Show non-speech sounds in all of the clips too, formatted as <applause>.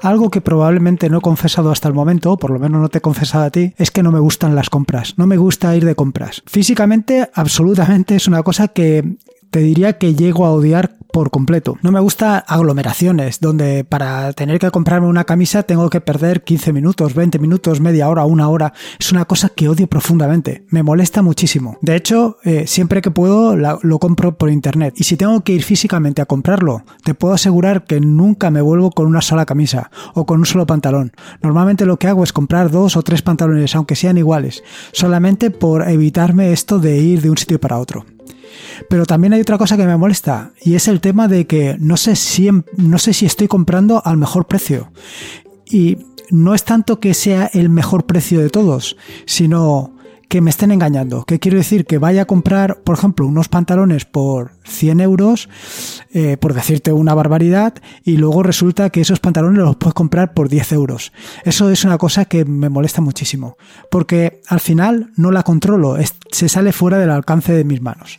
Algo que probablemente no he confesado hasta el momento, o por lo menos no te he confesado a ti, es que no me gustan las compras. No me gusta ir de compras. Físicamente, absolutamente es una cosa que te diría que llego a odiar por completo. No me gusta aglomeraciones, donde para tener que comprarme una camisa tengo que perder 15 minutos, 20 minutos, media hora, una hora. Es una cosa que odio profundamente. Me molesta muchísimo. De hecho, eh, siempre que puedo lo compro por internet. Y si tengo que ir físicamente a comprarlo, te puedo asegurar que nunca me vuelvo con una sola camisa o con un solo pantalón. Normalmente lo que hago es comprar dos o tres pantalones, aunque sean iguales, solamente por evitarme esto de ir de un sitio para otro. Pero también hay otra cosa que me molesta y es el tema de que no sé si, no sé si estoy comprando al mejor precio. Y no es tanto que sea el mejor precio de todos, sino que me estén engañando. ¿Qué quiero decir? Que vaya a comprar, por ejemplo, unos pantalones por 100 euros, eh, por decirte una barbaridad, y luego resulta que esos pantalones los puedes comprar por 10 euros. Eso es una cosa que me molesta muchísimo, porque al final no la controlo, se sale fuera del alcance de mis manos.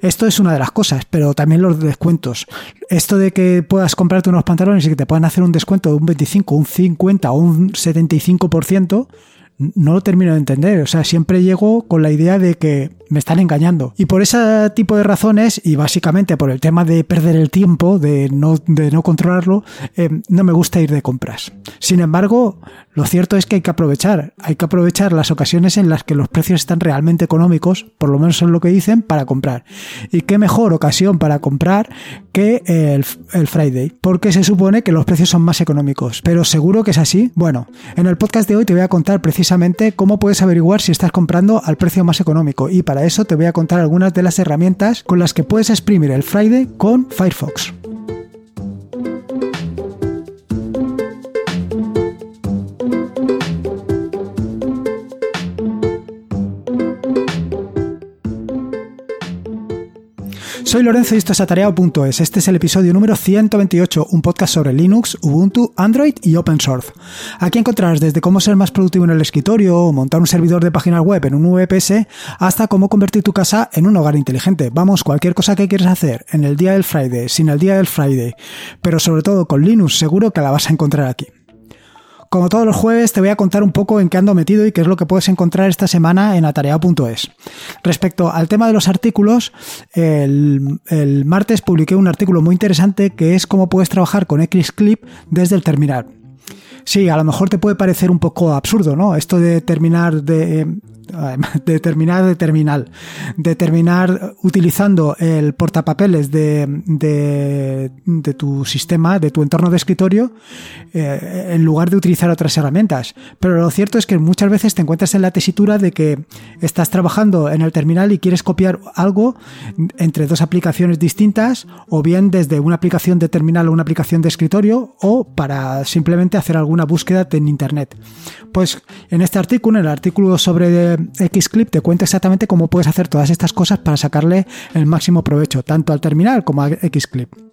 Esto es una de las cosas, pero también los descuentos. Esto de que puedas comprarte unos pantalones y que te puedan hacer un descuento de un 25, un 50 o un 75%, no lo termino de entender. O sea, siempre llego con la idea de que me están engañando. Y por ese tipo de razones, y básicamente por el tema de perder el tiempo, de no, de no controlarlo, eh, no me gusta ir de compras. Sin embargo, lo cierto es que hay que aprovechar. Hay que aprovechar las ocasiones en las que los precios están realmente económicos, por lo menos son lo que dicen, para comprar. Y qué mejor ocasión para comprar que el, el Friday, porque se supone que los precios son más económicos. Pero seguro que es así. Bueno, en el podcast de hoy te voy a contar precisamente cómo puedes averiguar si estás comprando al precio más económico. Y para eso te voy a contar algunas de las herramientas con las que puedes exprimir el Friday con Firefox. Soy Lorenzo y esto es atareado.es. Este es el episodio número 128, un podcast sobre Linux, Ubuntu, Android y Open Source. Aquí encontrarás desde cómo ser más productivo en el escritorio montar un servidor de páginas web en un VPS hasta cómo convertir tu casa en un hogar inteligente. Vamos, cualquier cosa que quieras hacer en el día del Friday, sin el día del Friday, pero sobre todo con Linux, seguro que la vas a encontrar aquí. Como todos los jueves, te voy a contar un poco en qué ando metido y qué es lo que puedes encontrar esta semana en atareado.es. Respecto al tema de los artículos, el, el, martes publiqué un artículo muy interesante que es cómo puedes trabajar con Xclip desde el terminal. Sí, a lo mejor te puede parecer un poco absurdo, ¿no? Esto de terminar de <laughs> de terminar de terminal, de terminar utilizando el portapapeles de, de, tu sistema, de tu entorno de escritorio, eh, en lugar de utilizar otras herramientas. Pero lo cierto es que muchas veces te encuentras en la tesitura de que estás trabajando en el terminal y quieres copiar algo entre dos aplicaciones distintas, o bien desde una aplicación de terminal o una aplicación de escritorio, o para simplemente hacer alguna búsqueda en Internet. Pues en este artículo, en el artículo sobre Xclip te cuenta exactamente cómo puedes hacer todas estas cosas para sacarle el máximo provecho, tanto al terminal como a Xclip.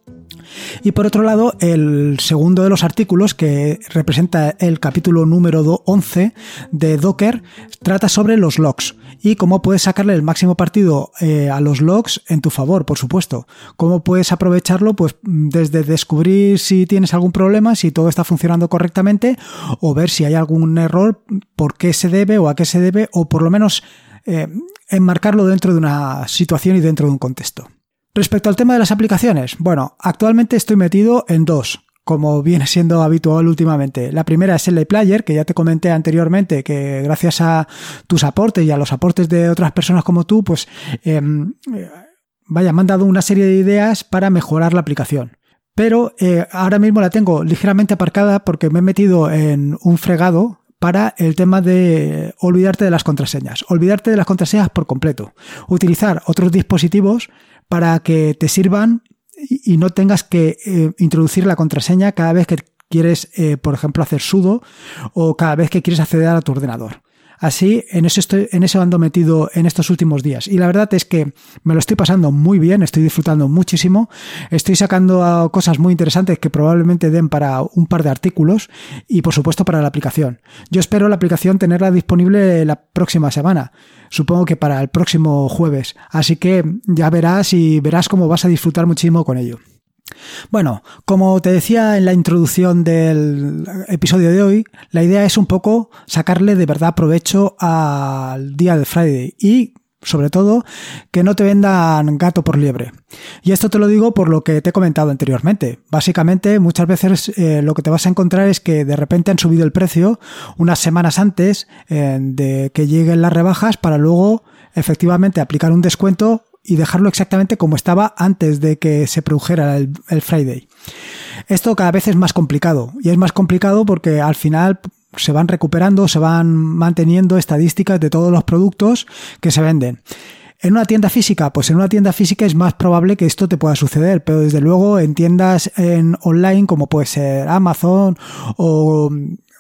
Y por otro lado, el segundo de los artículos, que representa el capítulo número 11 de Docker, trata sobre los logs y cómo puedes sacarle el máximo partido eh, a los logs en tu favor, por supuesto. Cómo puedes aprovecharlo, pues desde descubrir si tienes algún problema, si todo está funcionando correctamente, o ver si hay algún error, por qué se debe o a qué se debe, o por lo menos eh, enmarcarlo dentro de una situación y dentro de un contexto. Respecto al tema de las aplicaciones, bueno, actualmente estoy metido en dos, como viene siendo habitual últimamente. La primera es el Player, que ya te comenté anteriormente, que gracias a tus aportes y a los aportes de otras personas como tú, pues em, vaya, me han dado una serie de ideas para mejorar la aplicación. Pero eh, ahora mismo la tengo ligeramente aparcada porque me he metido en un fregado para el tema de olvidarte de las contraseñas. Olvidarte de las contraseñas por completo. Utilizar otros dispositivos para que te sirvan y no tengas que eh, introducir la contraseña cada vez que quieres, eh, por ejemplo, hacer sudo o cada vez que quieres acceder a tu ordenador. Así, en eso, estoy, en eso ando metido en estos últimos días. Y la verdad es que me lo estoy pasando muy bien, estoy disfrutando muchísimo, estoy sacando cosas muy interesantes que probablemente den para un par de artículos y por supuesto para la aplicación. Yo espero la aplicación tenerla disponible la próxima semana, supongo que para el próximo jueves. Así que ya verás y verás cómo vas a disfrutar muchísimo con ello. Bueno, como te decía en la introducción del episodio de hoy, la idea es un poco sacarle de verdad provecho al día de Friday y sobre todo que no te vendan gato por liebre. Y esto te lo digo por lo que te he comentado anteriormente. Básicamente, muchas veces eh, lo que te vas a encontrar es que de repente han subido el precio unas semanas antes eh, de que lleguen las rebajas para luego efectivamente aplicar un descuento y dejarlo exactamente como estaba antes de que se produjera el, Friday. Esto cada vez es más complicado y es más complicado porque al final se van recuperando, se van manteniendo estadísticas de todos los productos que se venden. En una tienda física, pues en una tienda física es más probable que esto te pueda suceder, pero desde luego en tiendas en online como puede ser Amazon o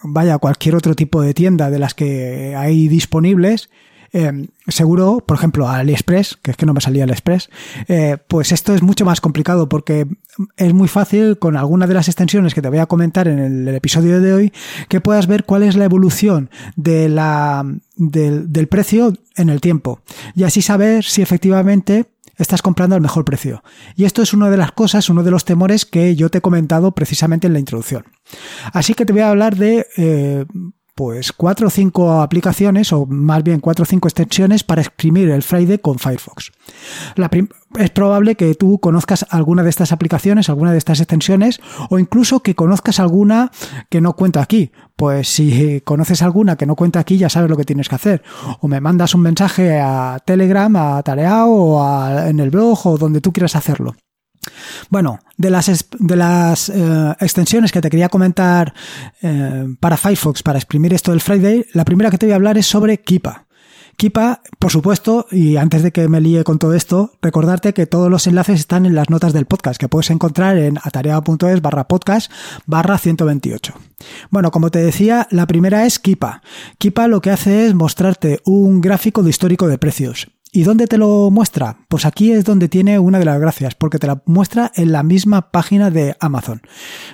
vaya cualquier otro tipo de tienda de las que hay disponibles, eh, seguro, por ejemplo, a AliExpress, que es que no me salía AliExpress, eh, pues esto es mucho más complicado porque es muy fácil con alguna de las extensiones que te voy a comentar en el, episodio de hoy que puedas ver cuál es la evolución de la, del, del precio en el tiempo y así saber si efectivamente estás comprando al mejor precio. Y esto es una de las cosas, uno de los temores que yo te he comentado precisamente en la introducción. Así que te voy a hablar de eh, pues cuatro o cinco aplicaciones o más bien cuatro o cinco extensiones para exprimir el Friday con Firefox. es probable que tú conozcas alguna de estas aplicaciones, alguna de estas extensiones o incluso que conozcas alguna que no cuenta aquí. Pues si conoces alguna que no cuenta aquí ya sabes lo que tienes que hacer. O me mandas un mensaje a Telegram, a Tareao o en el blog o donde tú quieras hacerlo. Bueno, de las, de las eh, extensiones que te quería comentar eh, para Firefox, para exprimir esto del Friday, la primera que te voy a hablar es sobre Kipa. Kipa, por supuesto, y antes de que me líe con todo esto, recordarte que todos los enlaces están en las notas del podcast, que puedes encontrar en atareado.es barra podcast barra 128. Bueno, como te decía, la primera es Kipa. Kipa lo que hace es mostrarte un gráfico de histórico de precios. ¿Y dónde te lo muestra? Pues aquí es donde tiene una de las gracias, porque te la muestra en la misma página de Amazon.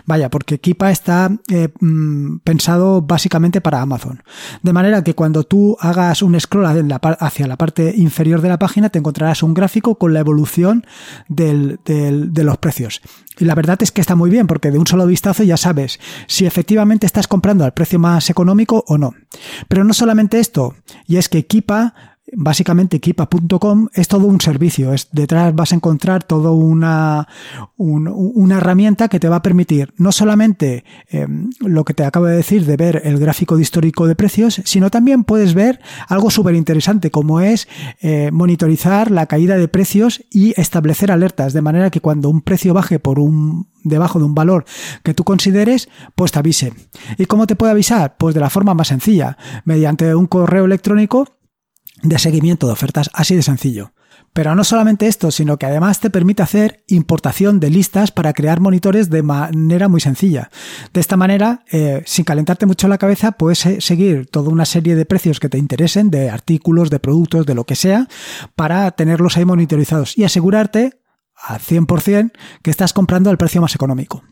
Vaya, porque Kipa está eh, mm, pensado básicamente para Amazon. De manera que cuando tú hagas un scroll hacia la parte inferior de la página, te encontrarás un gráfico con la evolución de los precios. Y la verdad es que está muy bien, porque de un solo vistazo ya sabes si efectivamente estás comprando al precio más económico o no. Pero no solamente esto, y es que Kipa básicamente Kipa.com es todo un servicio. Es, detrás vas a encontrar toda una, una herramienta que te va a permitir no solamente em, lo que te acabo de decir de ver el gráfico de histórico de precios, sino también puedes ver algo súper interesante como es eh, monitorizar la caída de precios y establecer alertas de manera que cuando un precio baje por un debajo de un valor que tú consideres, pues te avise. ¿Y cómo te puede avisar? Pues de la forma más sencilla, mediante un correo electrónico de seguimiento de ofertas, así de sencillo. Pero no solamente esto, sino que además te permite hacer importación de listas para crear monitores de manera muy sencilla. De esta manera, eh, sin calentarte mucho la cabeza, puedes seguir toda una serie de precios que te interesen, de artículos, de productos, de lo que sea, para tenerlos ahí monitorizados y asegurarte al 100% que estás comprando al precio más económico.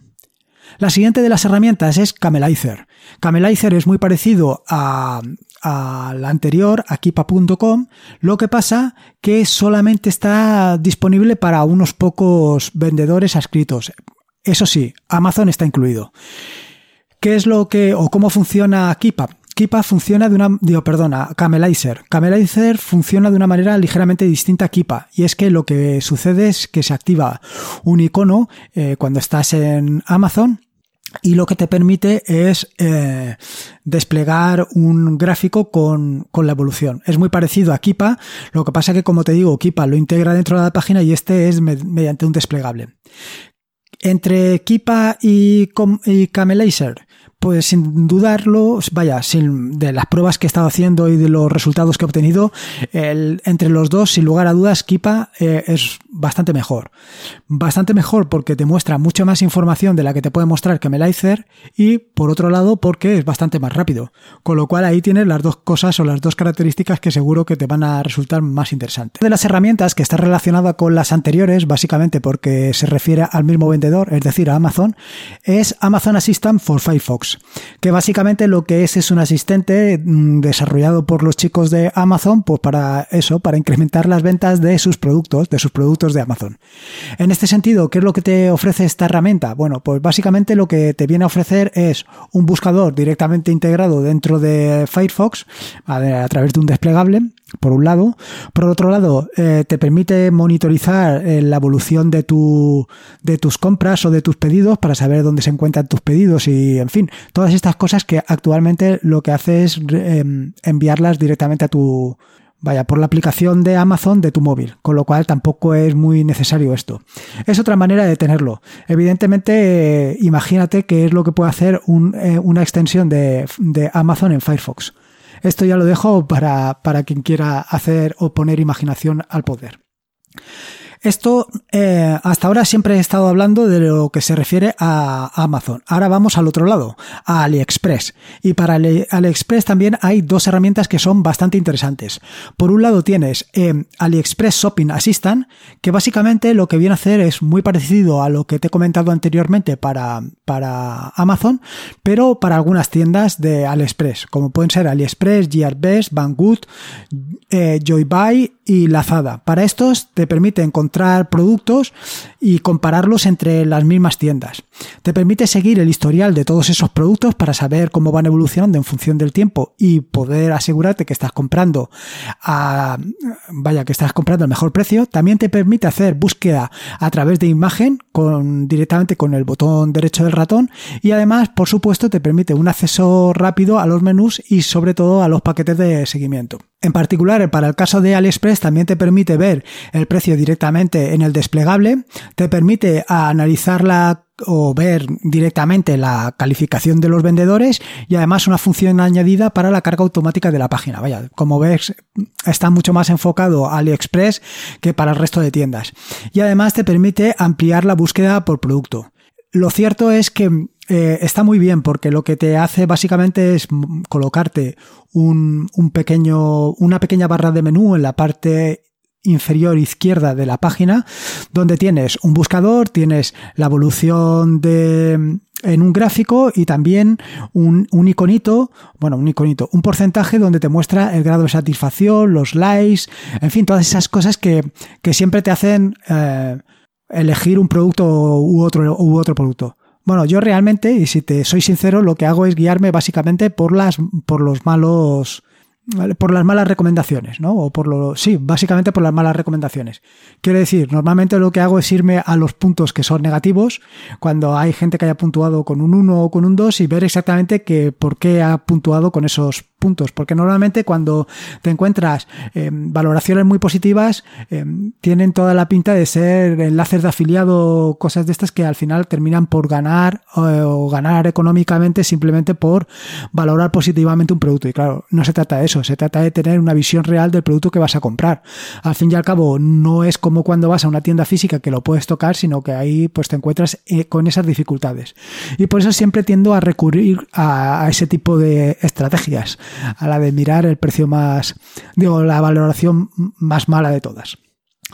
La siguiente de las herramientas es Camelizer. Camelizer es muy parecido a, la anterior, a Kipa.com, lo que pasa que solamente está disponible para unos pocos vendedores adscritos. Eso sí, Amazon está incluido. ¿Qué es lo que o cómo funciona Kipa? Kipa funciona de una, perdona, Camelizer. Camelizer funciona de una manera ligeramente distinta a Kipa. Y es que lo que sucede es que se activa un icono eh, cuando estás en Amazon y lo que te permite es eh, desplegar un gráfico con, con, la evolución. Es muy parecido a Kipa, lo que pasa que como te digo, Kipa lo integra dentro de la página y este es mediante un desplegable. Entre Kipa y, y Camelizer, pues sin dudarlo, vaya, sin, de las pruebas que he estado haciendo y de los resultados que he obtenido, el, entre los dos, sin lugar a dudas, Kipa eh, es bastante mejor. Bastante mejor porque te muestra mucha más información de la que te puede mostrar Camelizer y por otro lado porque es bastante más rápido. Con lo cual ahí tienes las dos cosas o las dos características que seguro que te van a resultar más interesantes. De las herramientas que está relacionada con las anteriores, básicamente porque se refiere al mismo vendedor, es decir, a Amazon, es Amazon Assistant for Firefox que básicamente lo que es es un asistente mm, desarrollado por los chicos de Amazon, pues para eso, para incrementar las ventas de sus productos, de sus productos de Amazon. En este sentido, ¿qué es lo que te ofrece esta herramienta? Bueno, pues básicamente lo que te viene a ofrecer es un buscador directamente integrado dentro de Firefox a, través de un desplegable, por un lado. Por otro lado, eh, te permite monitorizar eh, la evolución de, tu, de tus compras o de tus pedidos para saber dónde se encuentran tus pedidos y, en fin, todas estas cosas que actualmente lo que hace es em, enviarlas directamente a tu, vaya, por la aplicación de Amazon de tu móvil, con lo cual tampoco es muy necesario esto. Es otra manera de tenerlo. Evidentemente, eh, imagínate que es lo que puede hacer eh, una extensión de, de, Amazon en Firefox. Esto ya lo dejo para, para quien quiera hacer o poner imaginación al poder. Esto, eh, hasta ahora siempre he estado hablando de lo que se refiere a Amazon. Ahora vamos al otro lado, a AliExpress. Y para AliExpress también hay dos herramientas que son bastante interesantes. Por un lado tienes eh, AliExpress Shopping Assistant, que básicamente lo que viene a hacer es muy parecido a lo que te he comentado anteriormente para, para Amazon, pero para algunas tiendas de AliExpress, como pueden ser AliExpress, Gearbest, Banggood, eh, Joybuy y Lazada. Para estos te permite encontrar productos y compararlos entre las mismas tiendas. Te permite seguir el historial de todos esos productos para saber cómo van evolucionando en función del tiempo y poder asegurarte que estás comprando a, vaya, que estás comprando al mejor precio. También te permite hacer búsqueda a través de imagen con, directamente con el botón derecho del ratón y además, por supuesto, te permite un acceso rápido a los menús y sobre todo a los paquetes de seguimiento. En particular, para el caso de AliExpress, también te permite ver el precio directamente en el desplegable, te permite analizar la o ver directamente la calificación de los vendedores y además una función añadida para la carga automática de la página. Vaya, como ves, está mucho más enfocado AliExpress que para el resto de tiendas. Y además te permite ampliar la búsqueda por producto. Lo cierto es que eh, está muy bien porque lo que te hace básicamente es colocarte un, un pequeño, una pequeña barra de menú en la parte inferior izquierda de la página, donde tienes un buscador, tienes la evolución de en un gráfico y también un, un, iconito, bueno, un iconito, un porcentaje donde te muestra el grado de satisfacción, los likes, en fin, todas esas cosas que, que siempre te hacen eh, elegir un producto u otro, u otro producto. Bueno, yo realmente, y si te soy sincero, lo que hago es guiarme básicamente por las, por los malos, por las malas recomendaciones, ¿no? O por lo, sí, básicamente por las malas recomendaciones. Quiero decir, normalmente lo que hago es irme a los puntos que son negativos, cuando hay gente que haya puntuado con un 1 o con un 2 y ver exactamente que por qué ha puntuado con esos puntos, porque normalmente cuando te encuentras eh, valoraciones muy positivas, eh, tienen toda la pinta de ser enlaces de afiliado, cosas de estas que al final terminan por ganar o ganar económicamente simplemente por valorar positivamente un producto. Y claro, no se trata de eso, se trata de tener una visión real del producto que vas a comprar. Al fin y al cabo, no es como cuando vas a una tienda física que lo puedes tocar, sino que ahí pues te encuentras eh, con esas dificultades. Y por eso siempre tiendo a recurrir a ese tipo de estrategias a la de mirar el precio más, digo, la valoración más mala de todas.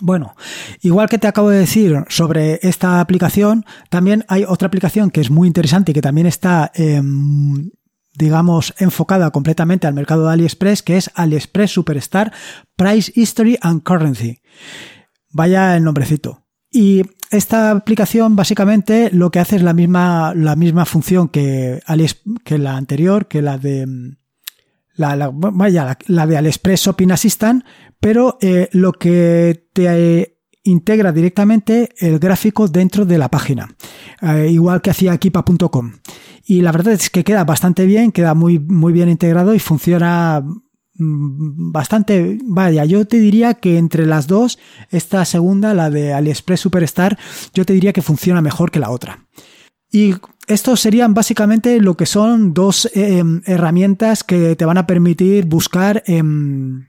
Bueno, igual que te acabo de decir sobre esta aplicación, también hay otra aplicación que es muy interesante y que también está, em, digamos, enfocada completamente al mercado de AliExpress, que es AliExpress Superstar Price History and Currency. Vaya el nombrecito. Y esta aplicación básicamente lo que hace es la misma, la misma función que, que la anterior, que la de la, vaya, la, de AliExpress Shopping Assistant, pero eh, lo que te eh, integra directamente el gráfico dentro de la página, eh, igual que hacía Equipa.com. Y la verdad es que queda bastante bien, queda muy, muy bien integrado y funciona mm, bastante, vaya, yo te diría que entre las dos, esta segunda, la de AliExpress Superstar, yo te diría que funciona mejor que la otra. Y estos serían básicamente lo que son dos eh, em, herramientas que te van a permitir buscar en,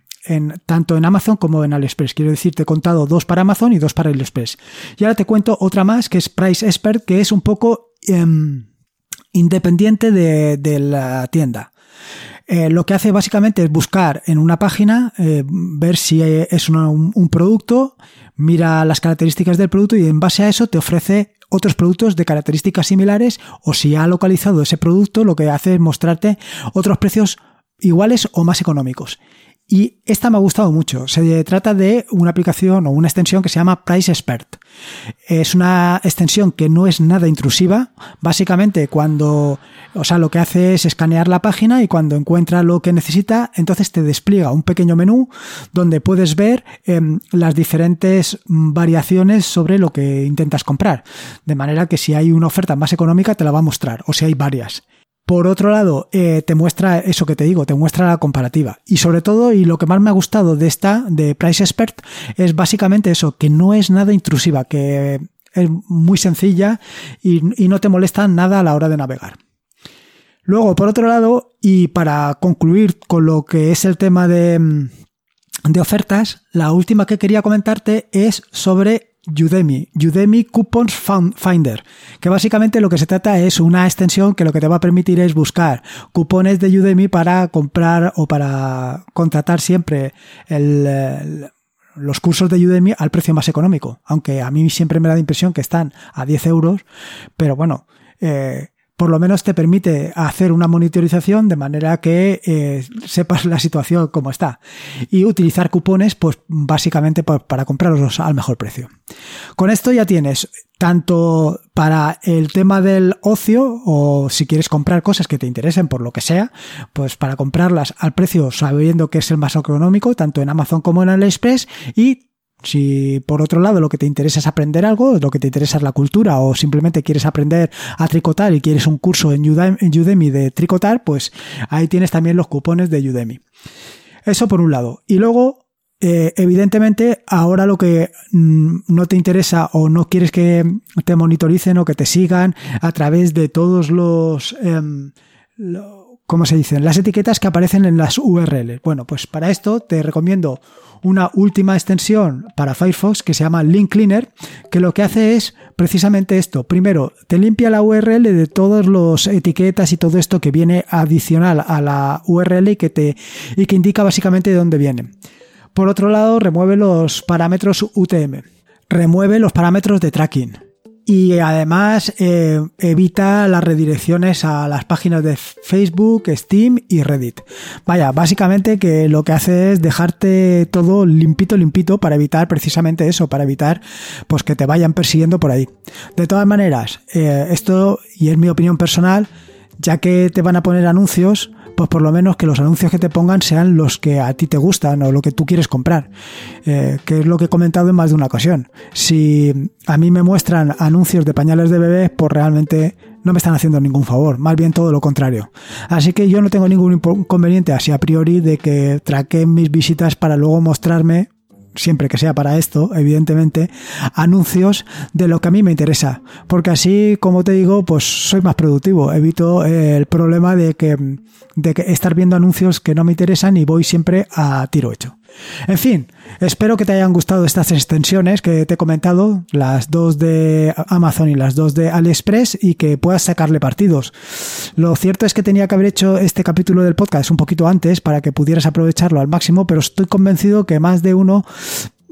tanto en Amazon como en AliExpress. Quiero decir, te he contado dos para Amazon y dos para AliExpress. Y ahora te cuento otra más que es Price Expert, que es un poco em, independiente de, la tienda. Eh, lo que hace básicamente es buscar en una página, eh, ver si es un producto, mira las características del producto y en base a eso te ofrece otros productos de características similares o si ha localizado ese producto, lo que hace es mostrarte otros precios iguales o más económicos. Y esta me ha gustado mucho. Se trata de una aplicación o una extensión que se llama Price Expert. Es una extensión que no es nada intrusiva. Básicamente, cuando, o sea, lo que hace es escanear la página y cuando encuentra lo que necesita, entonces te despliega un pequeño menú donde puedes ver em, las diferentes variaciones sobre lo que intentas comprar. De manera que si hay una oferta más económica, te la va a mostrar, o si hay varias. Por otro lado, eh, te muestra eso que te digo, te muestra la comparativa. Y sobre todo, y lo que más me ha gustado de esta, de Price Expert, es básicamente eso, que no es nada intrusiva, que es muy sencilla y, no te molesta nada a la hora de navegar. Luego, por otro lado, y para concluir con lo que es el tema de, de ofertas, la última que quería comentarte es sobre Udemy, Udemy Coupons Finder, que básicamente lo que se trata es una extensión que lo que te va a permitir es buscar cupones de Udemy para comprar o para contratar siempre los cursos de Udemy al precio más económico, aunque a mí siempre me da la impresión que están a 10 euros, pero bueno, eh, por lo menos te permite hacer una monitorización de manera que eh, sepas la situación como está y utilizar cupones pues básicamente para comprarlos al mejor precio. Con esto ya tienes tanto para el tema del ocio o si quieres comprar cosas que te interesen por lo que sea, pues para comprarlas al precio sabiendo que es el más económico, tanto en Amazon como en AliExpress y si por otro lado lo que te interesa es aprender algo, lo que te interesa es la cultura o simplemente quieres aprender a tricotar y quieres un curso en Udemy de tricotar, pues ahí tienes también los cupones de Udemy. Eso por un lado. Y luego, eh, evidentemente, ahora lo que mm, no te interesa o no quieres que te monitoricen o que te sigan a través de todos los... Em, ¿Cómo se dicen? Las etiquetas que aparecen en las URLs. Bueno, pues para esto te recomiendo una última extensión para Firefox que se llama Link Cleaner, que lo que hace es precisamente esto. Primero, te limpia la URL de todas las etiquetas y todo esto que viene adicional a la URL y que, te, y que indica básicamente de dónde viene. Por otro lado, remueve los parámetros UTM. Remueve los parámetros de tracking y además eh, evita las redirecciones a las páginas de Facebook, Steam y Reddit. Vaya, básicamente que lo que hace es dejarte todo limpito, limpito para evitar precisamente eso, para evitar pues que te vayan persiguiendo por ahí. De todas maneras, eh, esto, y es mi opinión personal, ya que te van a poner anuncios, pues por lo menos que los anuncios que te pongan sean los que a ti te gustan o lo que tú quieres comprar, eh, que es lo que he comentado en más de una ocasión. Si a mí me muestran anuncios de pañales de bebés, pues realmente no me están haciendo ningún favor, más bien todo lo contrario. Así que yo no tengo ningún inconveniente así a priori de que traquen mis visitas para luego mostrarme siempre que sea para esto, evidentemente, anuncios de lo que a mí me interesa. Porque así, como te digo, pues soy más productivo. Evito el problema de que, de que estar viendo anuncios que no me interesan y voy siempre a tiro hecho. En fin, espero que te hayan gustado estas extensiones que te he comentado, las dos de Amazon y las dos de AliExpress, y que puedas sacarle partidos. Lo cierto es que tenía que haber hecho este capítulo del podcast un poquito antes para que pudieras aprovecharlo al máximo, pero estoy convencido que más de uno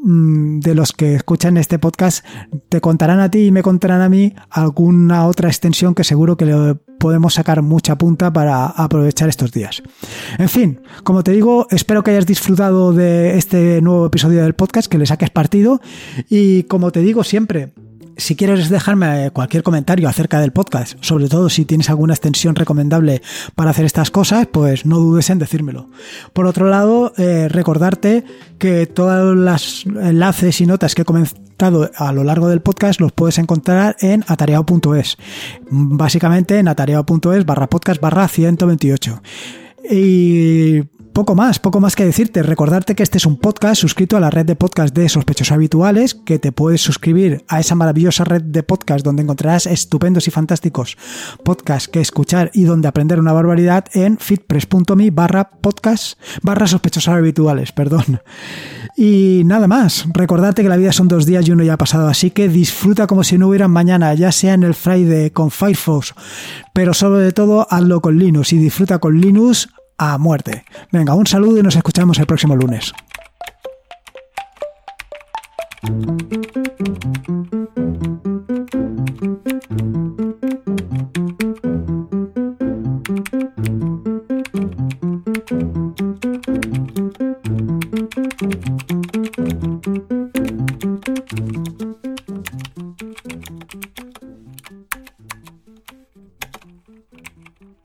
de los que escuchan este podcast te contarán a ti y me contarán a mí alguna otra extensión que seguro que le podemos sacar mucha punta para aprovechar estos días. En fin, como te digo, espero que hayas disfrutado de este nuevo episodio del podcast, que le saques partido y como te digo siempre, si quieres dejarme cualquier comentario acerca del podcast, sobre todo si tienes alguna extensión recomendable para hacer estas cosas, pues no dudes en decírmelo. Por otro lado, eh, recordarte que todos los enlaces y notas que he comentado a lo largo del podcast los puedes encontrar en atareado.es. Básicamente en atareado.es barra podcast barra 128. Y poco más, poco más que decirte. Recordarte que este es un podcast suscrito a la red de podcast de sospechosos habituales, que te puedes suscribir a esa maravillosa red de podcast donde encontrarás estupendos y fantásticos podcasts que escuchar y donde aprender una barbaridad en fitpress.me barra podcast barra sospechosos habituales, perdón. Y nada más, recordarte que la vida son dos días y uno ya ha pasado, así que disfruta como si no hubiera mañana, ya sea en el Friday con Firefox, pero sobre todo hazlo con Linux y disfruta con Linux a muerte. Venga, un saludo y nos escuchamos el próximo lunes.